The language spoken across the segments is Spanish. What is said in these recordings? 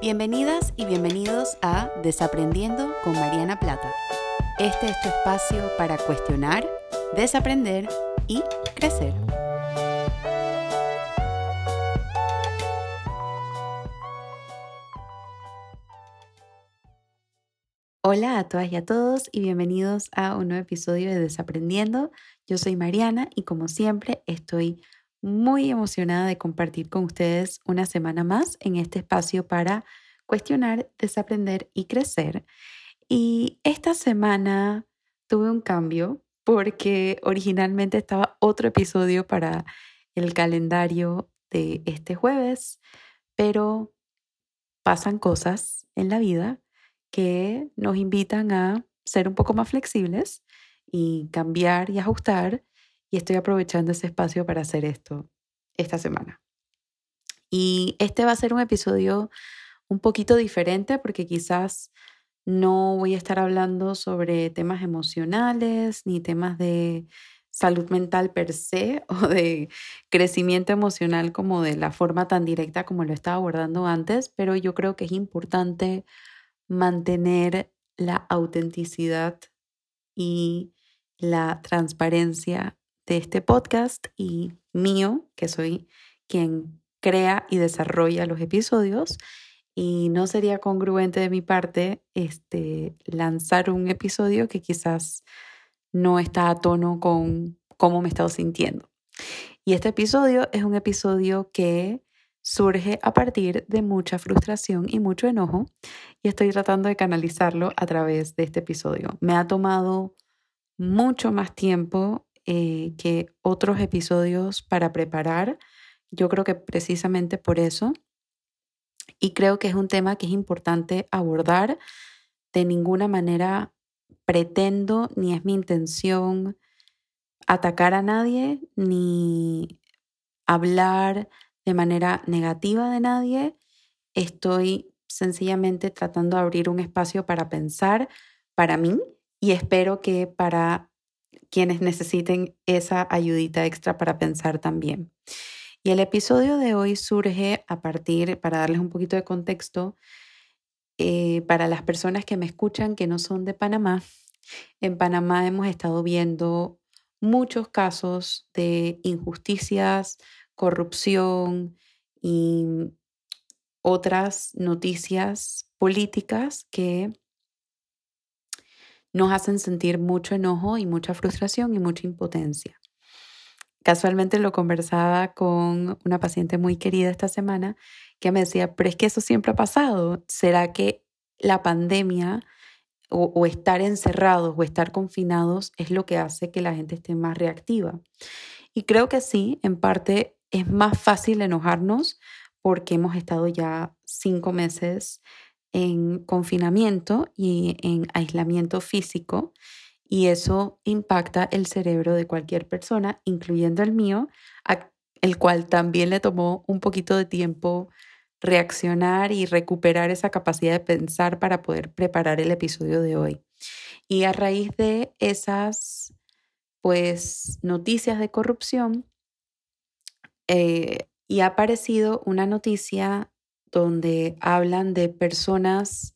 Bienvenidas y bienvenidos a Desaprendiendo con Mariana Plata. Este es tu espacio para cuestionar, desaprender y crecer. Hola a todas y a todos y bienvenidos a un nuevo episodio de Desaprendiendo. Yo soy Mariana y como siempre estoy muy emocionada de compartir con ustedes una semana más en este espacio para cuestionar, desaprender y crecer. Y esta semana tuve un cambio porque originalmente estaba otro episodio para el calendario de este jueves, pero pasan cosas en la vida que nos invitan a ser un poco más flexibles y cambiar y ajustar y estoy aprovechando ese espacio para hacer esto esta semana. Y este va a ser un episodio un poquito diferente porque quizás no voy a estar hablando sobre temas emocionales ni temas de salud mental per se o de crecimiento emocional como de la forma tan directa como lo estaba abordando antes, pero yo creo que es importante mantener la autenticidad y la transparencia de este podcast y mío, que soy quien crea y desarrolla los episodios. Y no sería congruente de mi parte este, lanzar un episodio que quizás no está a tono con cómo me he estado sintiendo. Y este episodio es un episodio que surge a partir de mucha frustración y mucho enojo y estoy tratando de canalizarlo a través de este episodio. Me ha tomado mucho más tiempo eh, que otros episodios para preparar. Yo creo que precisamente por eso. Y creo que es un tema que es importante abordar. De ninguna manera pretendo ni es mi intención atacar a nadie ni hablar de manera negativa de nadie. Estoy sencillamente tratando de abrir un espacio para pensar para mí y espero que para quienes necesiten esa ayudita extra para pensar también. Y el episodio de hoy surge a partir, para darles un poquito de contexto, eh, para las personas que me escuchan que no son de Panamá. En Panamá hemos estado viendo muchos casos de injusticias, corrupción y otras noticias políticas que nos hacen sentir mucho enojo y mucha frustración y mucha impotencia. Casualmente lo conversaba con una paciente muy querida esta semana que me decía, pero es que eso siempre ha pasado. ¿Será que la pandemia o, estar encerrados o estar confinados es lo que hace que la gente esté más reactiva? Y creo que sí, en parte es más fácil enojarnos porque hemos estado ya cinco meses en confinamiento y en aislamiento físico y eso impacta el cerebro de cualquier persona, incluyendo el mío, el cual también le tomó un poquito de tiempo reaccionar y recuperar esa capacidad de pensar para poder preparar el episodio de hoy. Y a raíz de esas pues noticias de corrupción eh, y ha aparecido una noticia donde hablan de personas,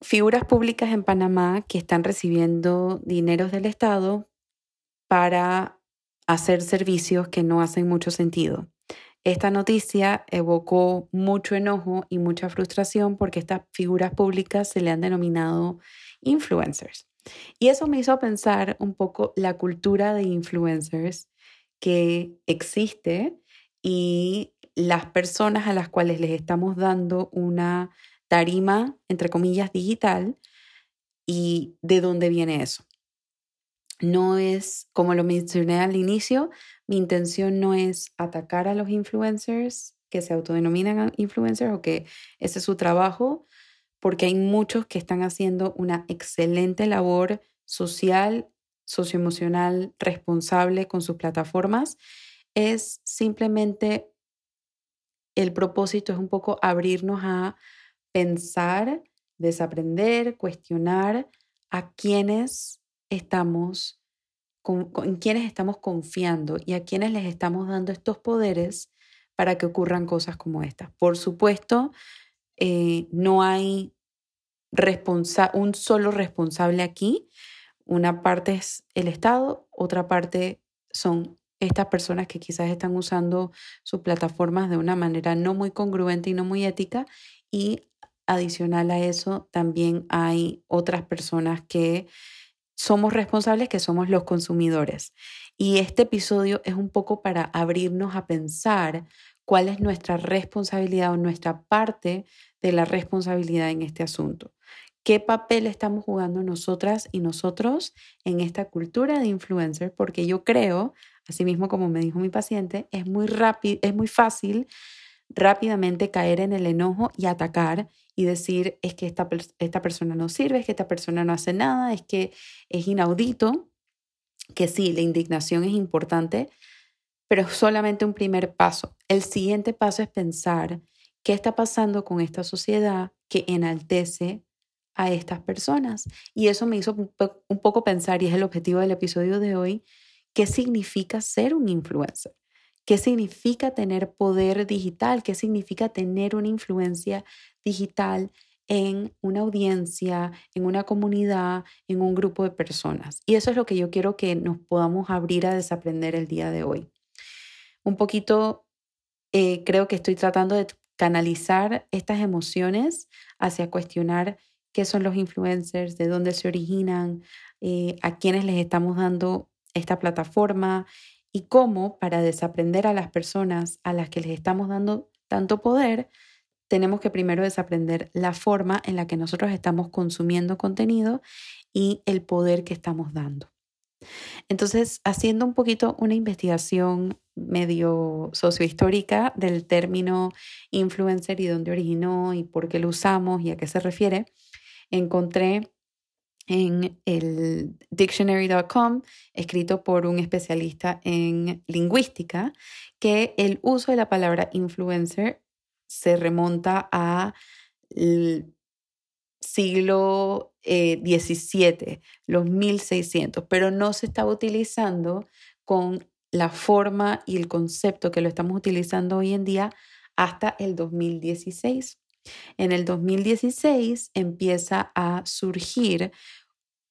figuras públicas en Panamá que están recibiendo dineros del Estado para hacer servicios que no hacen mucho sentido. Esta noticia evocó mucho enojo y mucha frustración porque estas figuras públicas se le han denominado influencers. Y eso me hizo pensar un poco la cultura de influencers que existe y las personas a las cuales les estamos dando una tarima, entre comillas, digital y de dónde viene eso. No es, como lo mencioné al inicio, mi intención no es atacar a los influencers que se autodenominan influencers o que ese es su trabajo, porque hay muchos que están haciendo una excelente labor social, socioemocional, responsable con sus plataformas. Es simplemente el propósito es un poco abrirnos a pensar, desaprender, cuestionar a quienes estamos, en quienes estamos confiando y a quienes les estamos dando estos poderes para que ocurran cosas como estas. Por supuesto, eh, no hay un solo responsable aquí. Una parte es el Estado, otra parte son estas personas que quizás están usando sus plataformas de una manera no muy congruente y no muy ética. Y adicional a eso, también hay otras personas que somos responsables, que somos los consumidores. Y este episodio es un poco para abrirnos a pensar cuál es nuestra responsabilidad o nuestra parte de la responsabilidad en este asunto. ¿Qué papel estamos jugando nosotras y nosotros en esta cultura de influencer? Porque yo creo, así mismo como me dijo mi paciente, es muy rápido, es muy fácil rápidamente caer en el enojo y atacar y decir es que esta, esta persona no sirve, es que esta persona no hace nada, es que es inaudito, que sí, la indignación es importante, pero es solamente un primer paso. El siguiente paso es pensar qué está pasando con esta sociedad que enaltece a estas personas. Y eso me hizo un poco pensar, y es el objetivo del episodio de hoy, qué significa ser un influencer. ¿Qué significa tener poder digital? ¿Qué significa tener una influencia digital en una audiencia, en una comunidad, en un grupo de personas? Y eso es lo que yo quiero que nos podamos abrir a desaprender el día de hoy. Un poquito, eh, creo que estoy tratando de canalizar estas emociones hacia cuestionar qué son los influencers, de dónde se originan, eh, a quiénes les estamos dando esta plataforma y cómo para desaprender a las personas a las que les estamos dando tanto poder, tenemos que primero desaprender la forma en la que nosotros estamos consumiendo contenido y el poder que estamos dando. Entonces, haciendo un poquito una investigación medio sociohistórica del término influencer y dónde originó y por qué lo usamos y a qué se refiere, encontré en el dictionary.com, escrito por un especialista en lingüística, que el uso de la palabra influencer se remonta a siglo XVII, eh, los 1600, pero no se estaba utilizando con la forma y el concepto que lo estamos utilizando hoy en día hasta el 2016. En el 2016 empieza a surgir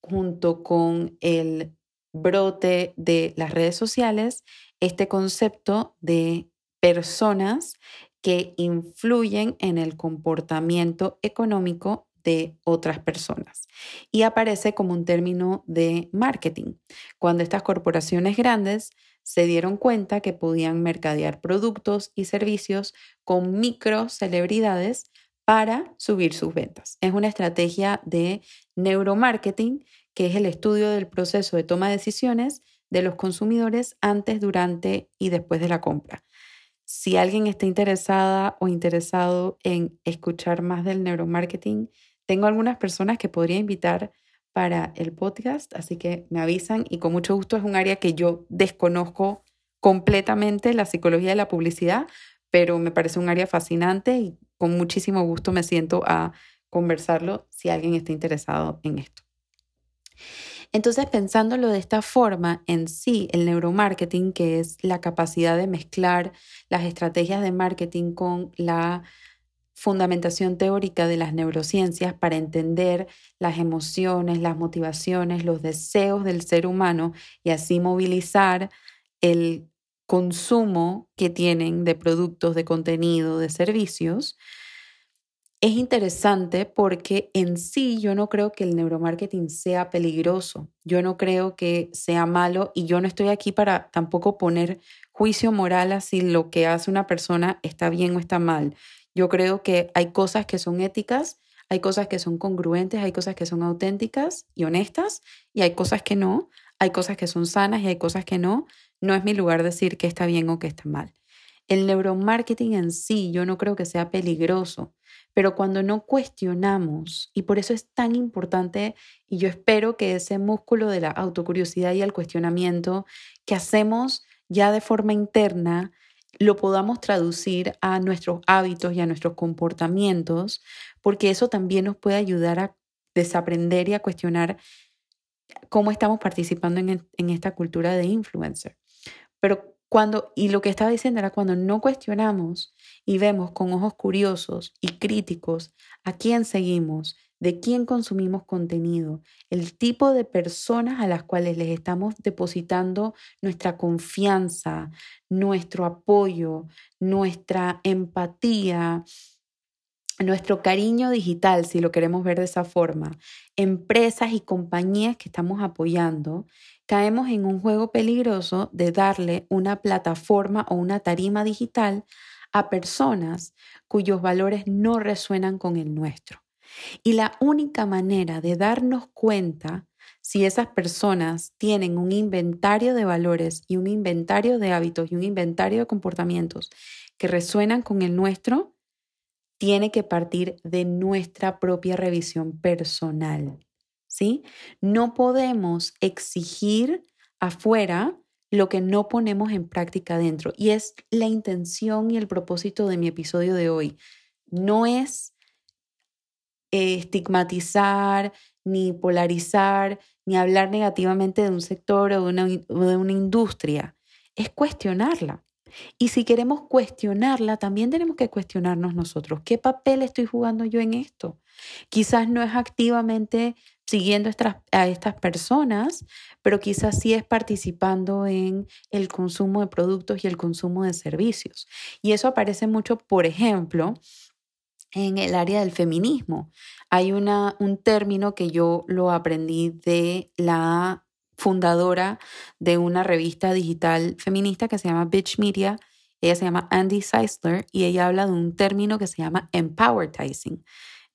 junto con el brote de las redes sociales este concepto de personas que influyen en el comportamiento económico de otras personas. Y aparece como un término de marketing, cuando estas corporaciones grandes se dieron cuenta que podían mercadear productos y servicios con micro celebridades para subir sus ventas. Es una estrategia de neuromarketing, que es el estudio del proceso de toma de decisiones de los consumidores antes, durante y después de la compra. Si alguien está interesada o interesado en escuchar más del neuromarketing, tengo algunas personas que podría invitar para el podcast, así que me avisan y con mucho gusto es un área que yo desconozco completamente, la psicología de la publicidad, pero me parece un área fascinante y con muchísimo gusto me siento a conversarlo si alguien está interesado en esto. Entonces, pensándolo de esta forma, en sí, el neuromarketing, que es la capacidad de mezclar las estrategias de marketing con la fundamentación teórica de las neurociencias para entender las emociones, las motivaciones, los deseos del ser humano y así movilizar el consumo que tienen de productos, de contenido, de servicios, es interesante porque en sí yo no creo que el neuromarketing sea peligroso, yo no creo que sea malo y yo no estoy aquí para tampoco poner juicio moral a si lo que hace una persona está bien o está mal. Yo creo que hay cosas que son éticas, hay cosas que son congruentes, hay cosas que son auténticas y honestas, y hay cosas que no, hay cosas que son sanas y hay cosas que no. No es mi lugar decir que está bien o que está mal. El neuromarketing en sí yo no creo que sea peligroso, pero cuando no cuestionamos, y por eso es tan importante, y yo espero que ese músculo de la autocuriosidad y el cuestionamiento que hacemos ya de forma interna, lo podamos traducir a nuestros hábitos y a nuestros comportamientos, porque eso también nos puede ayudar a desaprender y a cuestionar cómo estamos participando en, esta cultura de influencer. Pero Cuando, y lo que estaba diciendo era cuando no cuestionamos y vemos con ojos curiosos y críticos a quién seguimos, de quién consumimos contenido, el tipo de personas a las cuales les estamos depositando nuestra confianza, nuestro apoyo, nuestra empatía, nuestro cariño digital, si lo queremos ver de esa forma, empresas y compañías que estamos apoyando, caemos en un juego peligroso de darle una plataforma o una tarima digital a personas cuyos valores no resuenan con el nuestro. Y la única manera de darnos cuenta si esas personas tienen un inventario de valores y un inventario de hábitos y un inventario de comportamientos que resuenan con el nuestro, tiene que partir de nuestra propia revisión personal. ¿Sí? No podemos exigir afuera lo que no ponemos en práctica dentro. Y es la intención y el propósito de mi episodio de hoy. No es eh, estigmatizar, ni polarizar, ni hablar negativamente de un sector o de una, de una industria. Es cuestionarla. Y si queremos cuestionarla, también tenemos que cuestionarnos nosotros. ¿Qué papel estoy jugando yo en esto? Quizás no es activamente siguiendo a estas personas, pero quizás sí es participando en el consumo de productos y el consumo de servicios. Y eso aparece mucho, por ejemplo, en el área del feminismo. Hay una, un término que yo lo aprendí de la fundadora de una revista digital feminista que se llama Bitch Media. Ella se llama Andy Seisler y ella habla de un término que se llama empowertizing.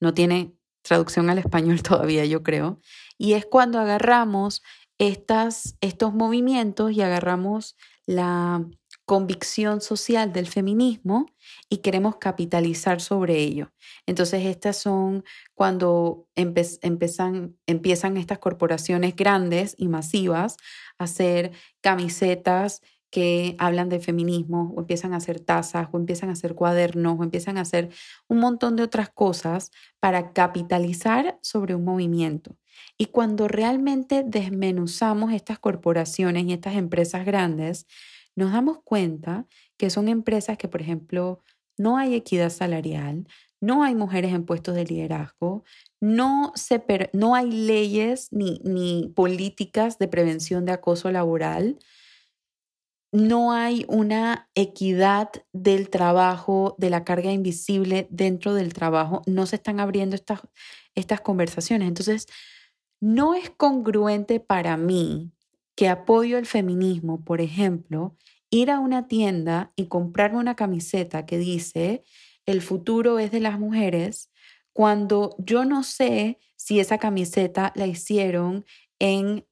No tiene traducción al español todavía, yo creo. Y es cuando agarramos estas, estos movimientos y agarramos la convicción social del feminismo y queremos capitalizar sobre ello. Entonces, estas son cuando empiezan, empiezan estas corporaciones grandes y masivas a hacer camisetas que hablan de feminismo, o empiezan a hacer tazas, o empiezan a hacer cuadernos, o empiezan a hacer un montón de otras cosas para capitalizar sobre un movimiento. Y cuando realmente desmenuzamos estas corporaciones y estas empresas grandes, nos damos cuenta que son empresas que, por ejemplo, no hay equidad salarial, no hay mujeres en puestos de liderazgo, no, se no hay leyes ni, ni políticas de prevención de acoso laboral, no hay una equidad del trabajo, de la carga invisible dentro del trabajo, no se están abriendo estas, estas conversaciones. Entonces, no es congruente para mí que apoyo el feminismo, por ejemplo, ir a una tienda y comprarme una camiseta que dice el futuro es de las mujeres, cuando yo no sé si esa camiseta la hicieron en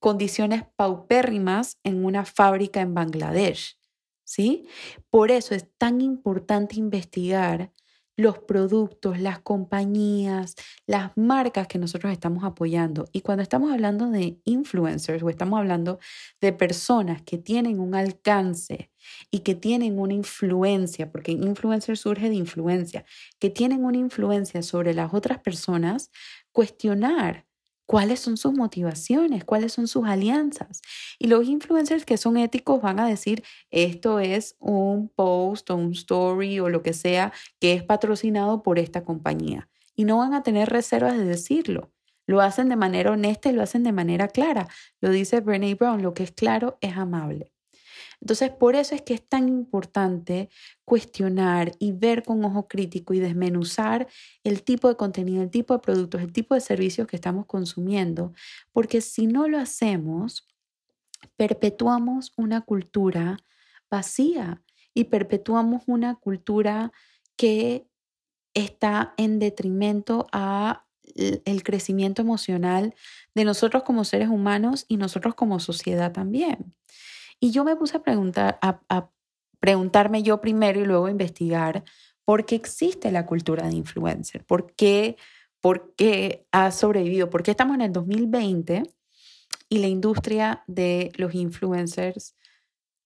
condiciones paupérrimas en una fábrica en Bangladesh. ¿Sí? Por eso es tan importante investigar los productos, las compañías, las marcas que nosotros estamos apoyando. Y cuando estamos hablando de influencers o estamos hablando de personas que tienen un alcance y que tienen una influencia, porque influencer surge de influencia, que tienen una influencia sobre las otras personas, cuestionar cuáles son sus motivaciones, cuáles son sus alianzas. Y los influencers que son éticos van a decir, esto es un post o un story o lo que sea que es patrocinado por esta compañía. Y no van a tener reservas de decirlo. Lo hacen de manera honesta y lo hacen de manera clara. Lo dice Brené Brown, lo que es claro es amable. Entonces, por eso es que es tan importante cuestionar y ver con ojo crítico y desmenuzar el tipo de contenido, el tipo de productos, el tipo de servicios que estamos consumiendo, porque si no lo hacemos, perpetuamos una cultura vacía y perpetuamos una cultura que está en detrimento a el crecimiento emocional de nosotros como seres humanos y nosotros como sociedad también. Y yo me puse a preguntar, a, preguntarme yo primero y luego investigar por qué existe la cultura de influencer, por qué, por qué ha sobrevivido, por qué estamos en el 2020 y la industria de los influencers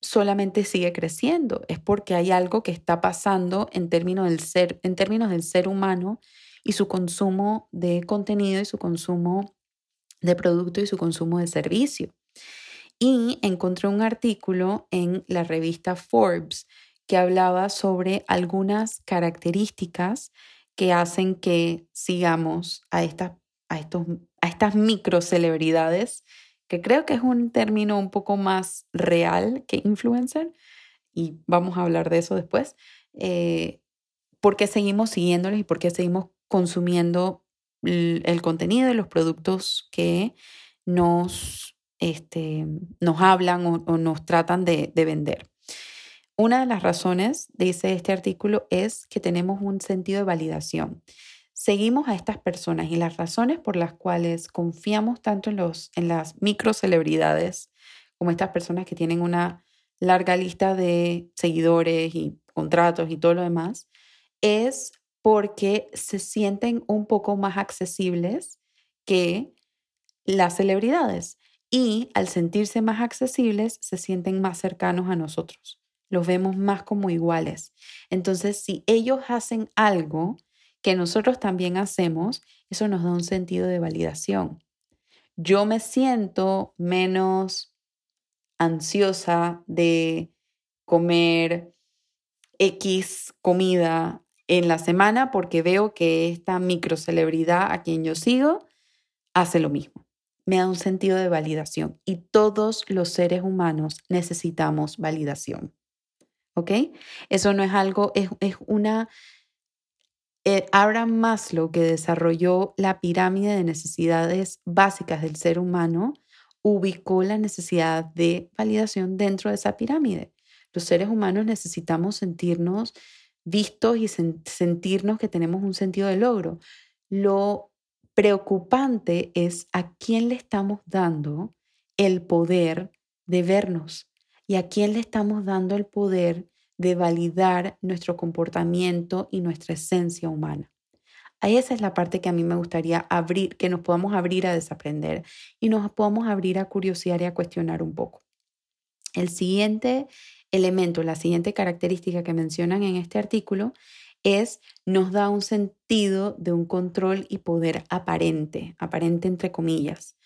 solamente sigue creciendo. Es porque hay algo que está pasando en términos del ser, en términos del ser humano y su consumo de contenido y su consumo de producto y su consumo de servicio. Y encontré un artículo en la revista Forbes que hablaba sobre algunas características que hacen que sigamos a estas, a estos, a estas que creo que es un término un poco más real que influencer, y vamos a hablar de eso después, eh, porque seguimos siguiéndoles y porque seguimos consumiendo el, contenido de los productos que nos, este, nos hablan o, nos tratan de, de vender. Una de las razones, dice este artículo, es que tenemos un sentido de validación. Seguimos a estas personas y las razones por las cuales confiamos tanto en, los, en las microcelebridades, como estas personas que tienen una larga lista de seguidores y contratos y todo lo demás, es porque se sienten un poco más accesibles que las celebridades. Y al sentirse más accesibles, se sienten más cercanos a nosotros los vemos más como iguales. Entonces, si ellos hacen algo que nosotros también hacemos, eso nos da un sentido de validación. Yo me siento menos ansiosa de comer X comida en la semana porque veo que esta microcelebridad a quien yo sigo hace lo mismo. Me da un sentido de validación y todos los seres humanos necesitamos validación. ¿ok? Eso no es algo, es, una... Eh, Abraham Maslow, que desarrolló la pirámide de necesidades básicas del ser humano, ubicó la necesidad de validación dentro de esa pirámide. Los seres humanos necesitamos sentirnos vistos y sentirnos que tenemos un sentido de logro. Lo preocupante es a quién le estamos dando el poder de vernos, y a quién le estamos dando el poder de validar nuestro comportamiento y nuestra esencia humana. Esa es la parte que a mí me gustaría abrir, que nos podamos abrir a desaprender y nos podamos abrir a curiosidad y a cuestionar un poco. El siguiente elemento, la siguiente característica que mencionan en este artículo es nos da un sentido de un control y poder aparente, aparente entre comillas.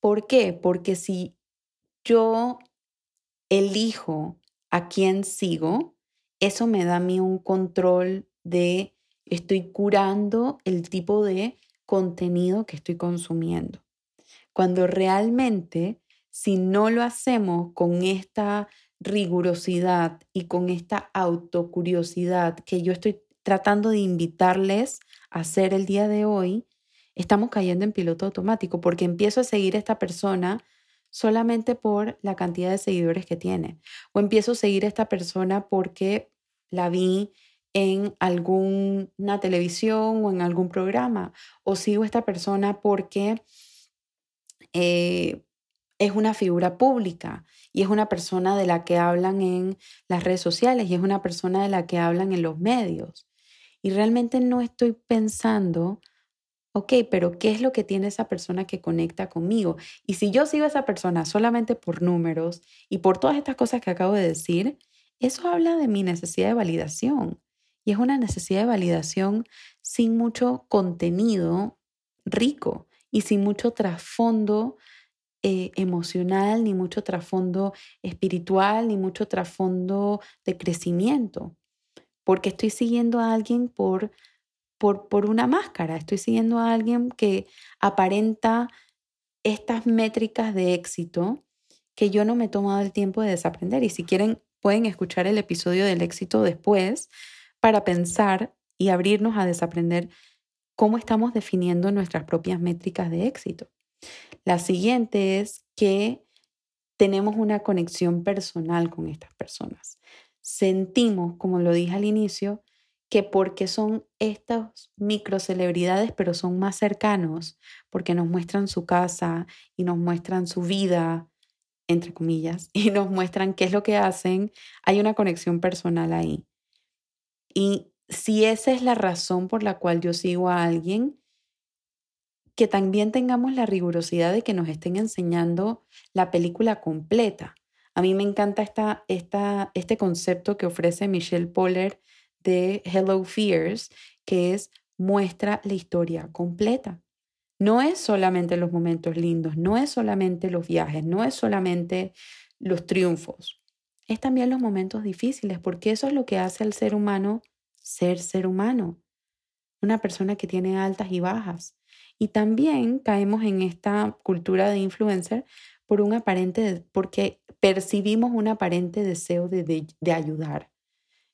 ¿Por qué? Porque si yo elijo a quién sigo, eso me da a mí un control de estoy curando el tipo de contenido que estoy consumiendo. Cuando realmente, si no lo hacemos con esta rigurosidad y con esta autocuriosidad que yo estoy tratando de invitarles a hacer el día de hoy, estamos cayendo en piloto automático porque empiezo a seguir a esta persona solamente por la cantidad de seguidores que tiene. O empiezo a seguir a esta persona porque la vi en alguna televisión o en algún programa. O sigo a esta persona porque eh, es una figura pública y es una persona de la que hablan en las redes sociales y es una persona de la que hablan en los medios. Y realmente no estoy pensando ok, pero ¿qué es lo que tiene esa persona que conecta conmigo? Y si yo sigo a esa persona solamente por números y por todas estas cosas que acabo de decir, eso habla de mi necesidad de validación. Y es una necesidad de validación sin mucho contenido rico y sin mucho trasfondo eh, emocional, ni mucho trasfondo espiritual, ni mucho trasfondo de crecimiento. Porque estoy siguiendo a alguien por por, una máscara. Estoy siguiendo a alguien que aparenta estas métricas de éxito que yo no me he tomado el tiempo de desaprender. Y si quieren, pueden escuchar el episodio del éxito después para pensar y abrirnos a desaprender cómo estamos definiendo nuestras propias métricas de éxito. La siguiente es que tenemos una conexión personal con estas personas. Sentimos, como lo dije al inicio, que porque son estas microcelebridades, pero son más cercanos, porque nos muestran su casa y nos muestran su vida, entre comillas, y nos muestran qué es lo que hacen, hay una conexión personal ahí. Y si esa es la razón por la cual yo sigo a alguien, que también tengamos la rigurosidad de que nos estén enseñando la película completa. A mí me encanta esta, este concepto que ofrece Michelle Poller de Hello Fears, que es muestra la historia completa. no es solamente los momentos lindos, no es solamente los viajes, no es solamente los triunfos, es también los momentos difíciles, porque eso es lo que hace al ser humano ser ser humano, una persona que tiene altas y bajas. Y también caemos en esta cultura de influencer por un aparente, porque percibimos un aparente deseo de, de ayudar.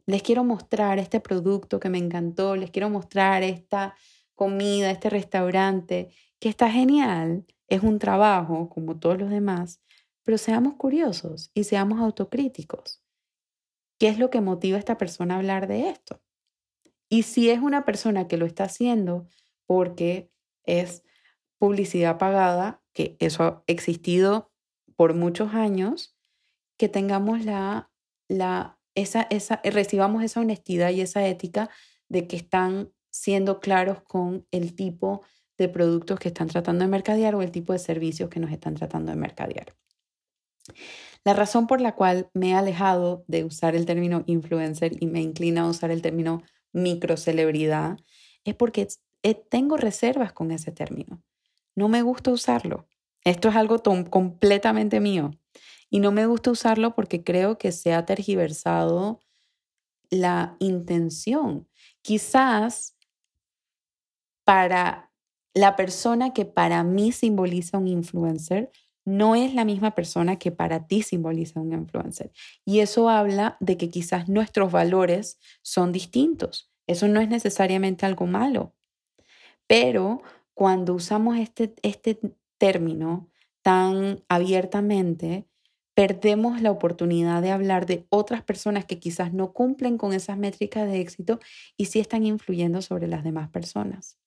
Les quiero mostrar este producto que me encantó, les quiero mostrar esta comida, este restaurante, que está genial, es un trabajo como todos los demás, pero seamos curiosos y seamos autocríticos. ¿Qué es lo que motiva a esta persona a hablar de esto? Y si es una persona que lo está haciendo porque es publicidad pagada, que eso ha existido por muchos años, que tengamos la, la, esa, esa, recibamos esa honestidad y esa ética de que están siendo claros con el tipo de productos que están tratando de mercadear o el tipo de servicios que nos están tratando de mercadear. La razón por la cual me he alejado de usar el término influencer y me inclina a usar el término microcelebridad es porque tengo reservas con ese término. No me gusta usarlo. Esto es algo completamente mío. Y no me gusta usarlo porque creo que se ha tergiversado la intención. Quizás para la persona que para mí simboliza un influencer, no es la misma persona que para ti simboliza un influencer. Y eso habla de que quizás nuestros valores son distintos. Eso no es necesariamente algo malo. Pero cuando usamos este, este término tan abiertamente, perdemos la oportunidad de hablar de otras personas que quizás no cumplen con esas métricas de éxito y sí están influyendo sobre las demás personas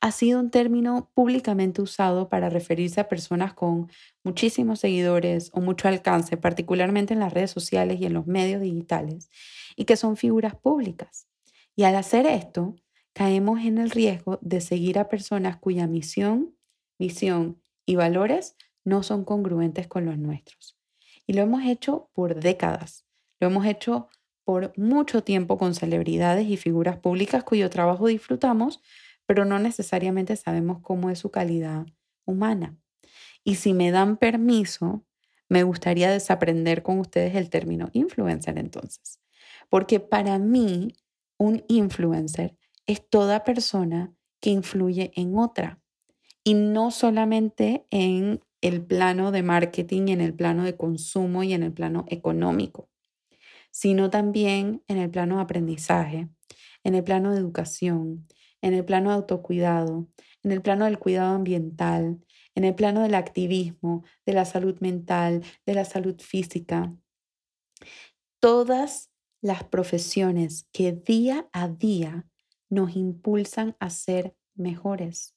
ha sido un término públicamente usado para referirse a personas con muchísimos seguidores o mucho alcance, particularmente en las redes sociales y en los medios digitales, y que son figuras públicas. Y al hacer esto, caemos en el riesgo de seguir a personas cuya misión, visión y valores no son congruentes con los nuestros. Y lo hemos hecho por décadas. Lo hemos hecho por mucho tiempo con celebridades y figuras públicas cuyo trabajo disfrutamos, pero no necesariamente sabemos cómo es su calidad humana. Y si me dan permiso, me gustaría desaprender con ustedes el término influencer entonces, porque para mí un influencer es toda persona que influye en otra y no solamente en el plano de marketing, en el plano de consumo y en el plano económico, sino también en el plano de aprendizaje, en el plano de educación, en el plano de autocuidado, en el plano del cuidado ambiental, en el plano del activismo, de la salud mental, de la salud física. Todas las profesiones que día a día nos impulsan a ser mejores.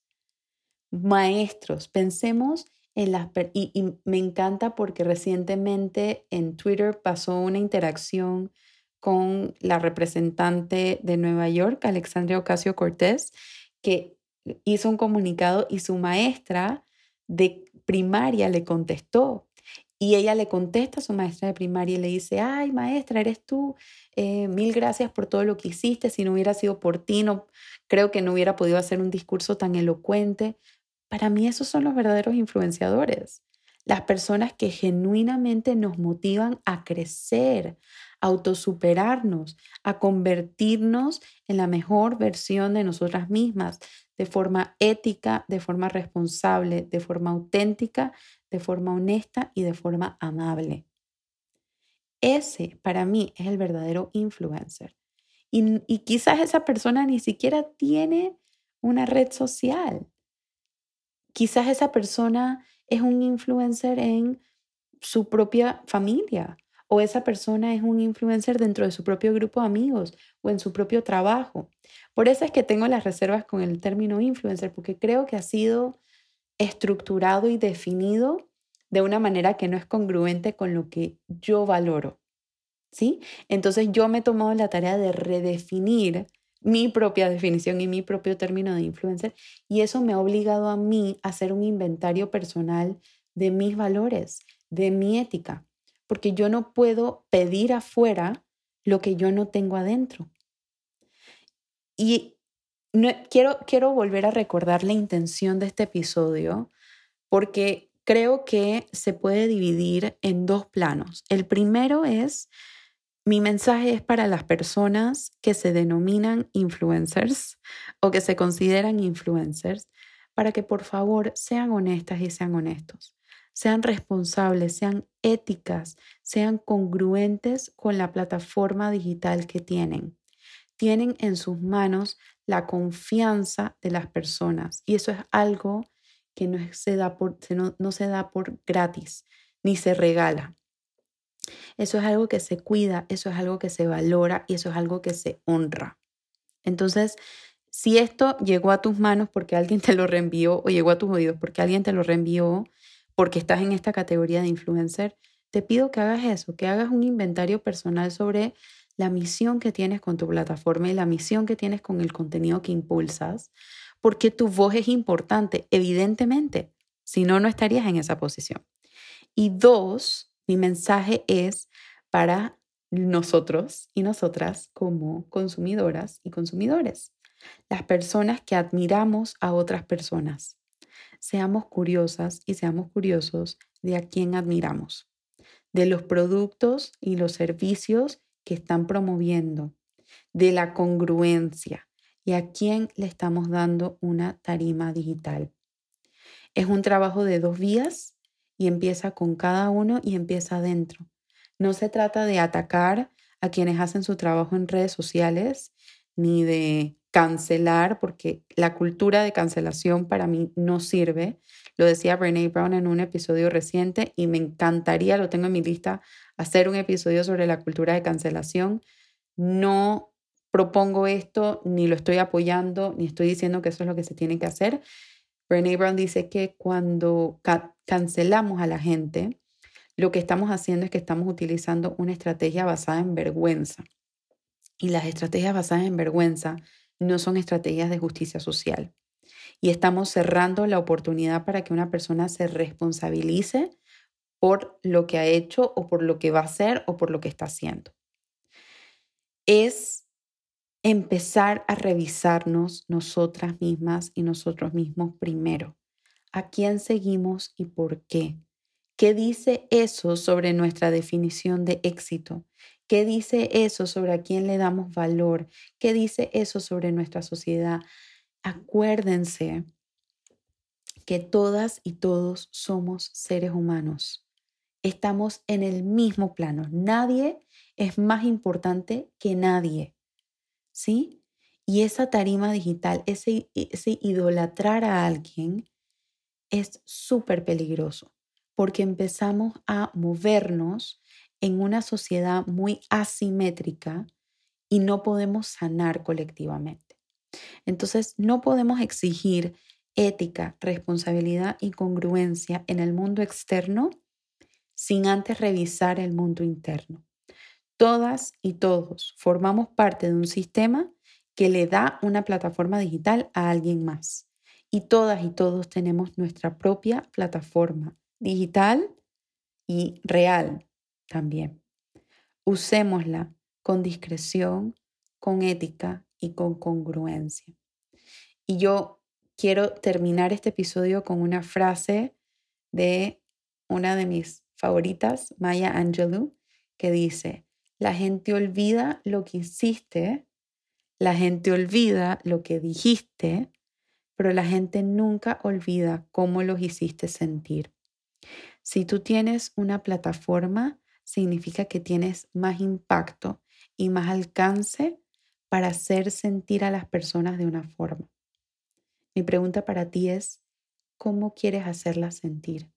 Maestros, pensemos en las... Y, y me encanta porque recientemente en Twitter pasó una interacción con la representante de Nueva York, Alexandria Ocasio Cortés, que hizo un comunicado y su maestra de primaria le contestó. Y ella le contesta a su maestra de primaria y le dice, ay maestra, eres tú, eh, mil gracias por todo lo que hiciste, si no hubiera sido por ti, no, creo que no hubiera podido hacer un discurso tan elocuente. Para mí esos son los verdaderos influenciadores, las personas que genuinamente nos motivan a crecer, autosuperarnos, a convertirnos en la mejor versión de nosotras mismas, de forma ética, de forma responsable, de forma auténtica, de forma honesta y de forma amable. Ese para mí es el verdadero influencer. Y, y quizás esa persona ni siquiera tiene una red social. Quizás esa persona es un influencer en su propia familia o esa persona es un influencer dentro de su propio grupo de amigos o en su propio trabajo. Por eso es que tengo las reservas con el término influencer, porque creo que ha sido estructurado y definido de una manera que no es congruente con lo que yo valoro. ¿Sí? Entonces yo me he tomado la tarea de redefinir mi propia definición y mi propio término de influencer y eso me ha obligado a mí a hacer un inventario personal de mis valores, de mi ética porque yo no puedo pedir afuera lo que yo no tengo adentro. Y quiero, quiero volver a recordar la intención de este episodio porque creo que se puede dividir en dos planos. El primero es, mi mensaje es para las personas que se denominan influencers o que se consideran influencers, para que por favor sean honestas y sean honestos, sean responsables, sean éticas, sean congruentes con la plataforma digital que tienen. Tienen en sus manos la confianza de las personas y eso es algo que no se da por, no, se da por gratis ni se regala. Eso es algo que se cuida, eso es algo que se valora y eso es algo que se honra. Entonces, si esto llegó a tus manos porque alguien te lo reenvió o llegó a tus oídos porque alguien te lo reenvió porque estás en esta categoría de influencer, te pido que hagas eso, que hagas un inventario personal sobre la misión que tienes con tu plataforma y la misión que tienes con el contenido que impulsas, porque tu voz es importante, evidentemente, si no, no estarías en esa posición. Y dos, mi mensaje es para nosotros y nosotras como consumidoras y consumidores, las personas que admiramos a otras personas. Seamos curiosas y seamos curiosos de a quién admiramos, de los productos y los servicios que están promoviendo, de la congruencia, y a quién le estamos dando una tarima digital. Es un trabajo de dos vías y empieza con cada uno y empieza adentro. No se trata de atacar a quienes hacen su trabajo en redes sociales ni de cancelar, porque la cultura de cancelación para mí no sirve. Lo decía Brene Brown en un episodio reciente y me encantaría, lo tengo en mi lista, hacer un episodio sobre la cultura de cancelación. No propongo esto, ni lo estoy apoyando, ni estoy diciendo que eso es lo que se tiene que hacer. Brené Brown dice que cuando cancelamos a la gente, lo que estamos haciendo es que estamos utilizando una estrategia basada en vergüenza. Y las estrategias basadas en vergüenza no son estrategias de justicia social. Y estamos cerrando la oportunidad para que una persona se responsabilice por lo que ha hecho o por lo que va a hacer o por lo que está haciendo. Es empezar a revisarnos nosotras mismas y nosotros mismos primero. ¿A quién seguimos y por qué? ¿Qué dice eso sobre nuestra definición de éxito? ¿Qué dice eso sobre a quién le damos valor? ¿Qué dice eso sobre nuestra sociedad? Acuérdense que todas y todos somos seres humanos. Estamos en el mismo plano. Nadie es más importante que nadie. ¿sí? Y esa tarima digital, ese, ese idolatrar a alguien, es súper peligroso porque empezamos a movernos en una sociedad muy asimétrica y no podemos sanar colectivamente. Entonces, no podemos exigir ética, responsabilidad y congruencia en el mundo externo sin antes revisar el mundo interno. Todas y todos formamos parte de un sistema que le da una plataforma digital a alguien más. Y todas y todos tenemos nuestra propia plataforma digital y real también. Usémosla con discreción, con ética y con congruencia. Y yo quiero terminar este episodio con una frase de una de mis favoritas, Maya Angelou, que dice, la gente olvida lo que hiciste, la gente olvida lo que dijiste, pero la gente nunca olvida cómo los hiciste sentir. Si tú tienes una plataforma, significa que tienes más impacto y más alcance para hacer sentir a las personas de una forma. Mi pregunta para ti es, ¿cómo quieres hacerlas sentir?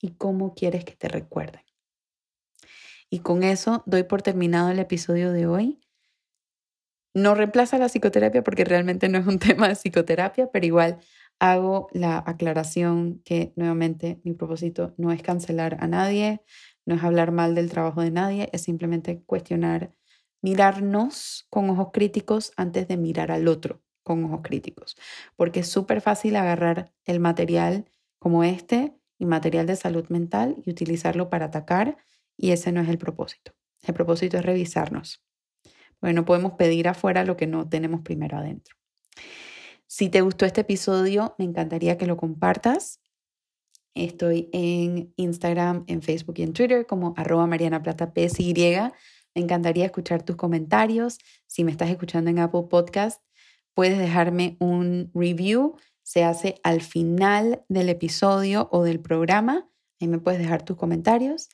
¿Y cómo quieres que te recuerden? Y con eso doy por terminado el episodio de hoy. No reemplaza la psicoterapia porque realmente no es un tema de psicoterapia, pero igual hago la aclaración que nuevamente mi propósito no es cancelar a nadie, no es hablar mal del trabajo de nadie, es simplemente cuestionar, mirarnos con ojos críticos antes de mirar al otro con ojos críticos, porque es súper fácil agarrar el material como este y material de salud mental y utilizarlo para atacar y ese no es el propósito. El propósito es revisarnos. Porque no podemos pedir afuera lo que no tenemos primero adentro. Si te gustó este episodio, me encantaría que lo compartas. Estoy en Instagram, en Facebook y en Twitter como arroba Mariana Plata PSY. Me encantaría escuchar tus comentarios. Si me estás escuchando en Apple Podcast, puedes dejarme un review. Se hace al final del episodio o del programa. Ahí me puedes dejar tus comentarios.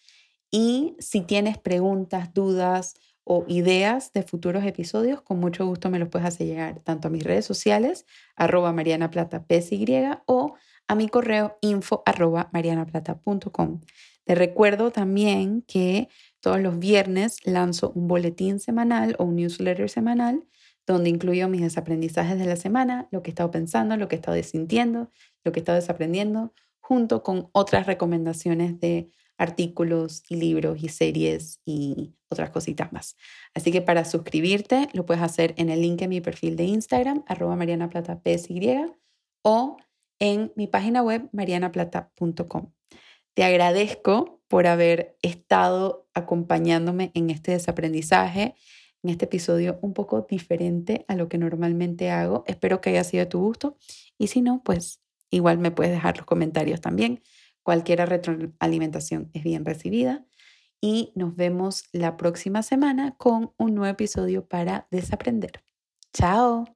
Y si tienes preguntas, dudas o ideas de futuros episodios, con mucho gusto me los puedes hacer llegar tanto a mis redes sociales, arroba Mariana Plata PSY, o a mi correo info arroba marianaplata.com. Te recuerdo también que todos los viernes lanzo un boletín semanal o un newsletter semanal donde incluyo mis desaprendizajes de la semana, lo que he estado pensando, lo que he estado sintiendo, lo que he estado desaprendiendo, junto con otras recomendaciones de artículos y libros y series y otras cositas más. Así que para suscribirte lo puedes hacer en el link en mi perfil de Instagram, arroba marianaplata.psy o en mi página web marianaplata.com. Te agradezco por haber estado acompañándome en este desaprendizaje, en este episodio un poco diferente a lo que normalmente hago. Espero que haya sido de tu gusto y si no, pues igual me puedes dejar los comentarios también. Cualquier retroalimentación es bien recibida y nos vemos la próxima semana con un nuevo episodio para desaprender. Chao.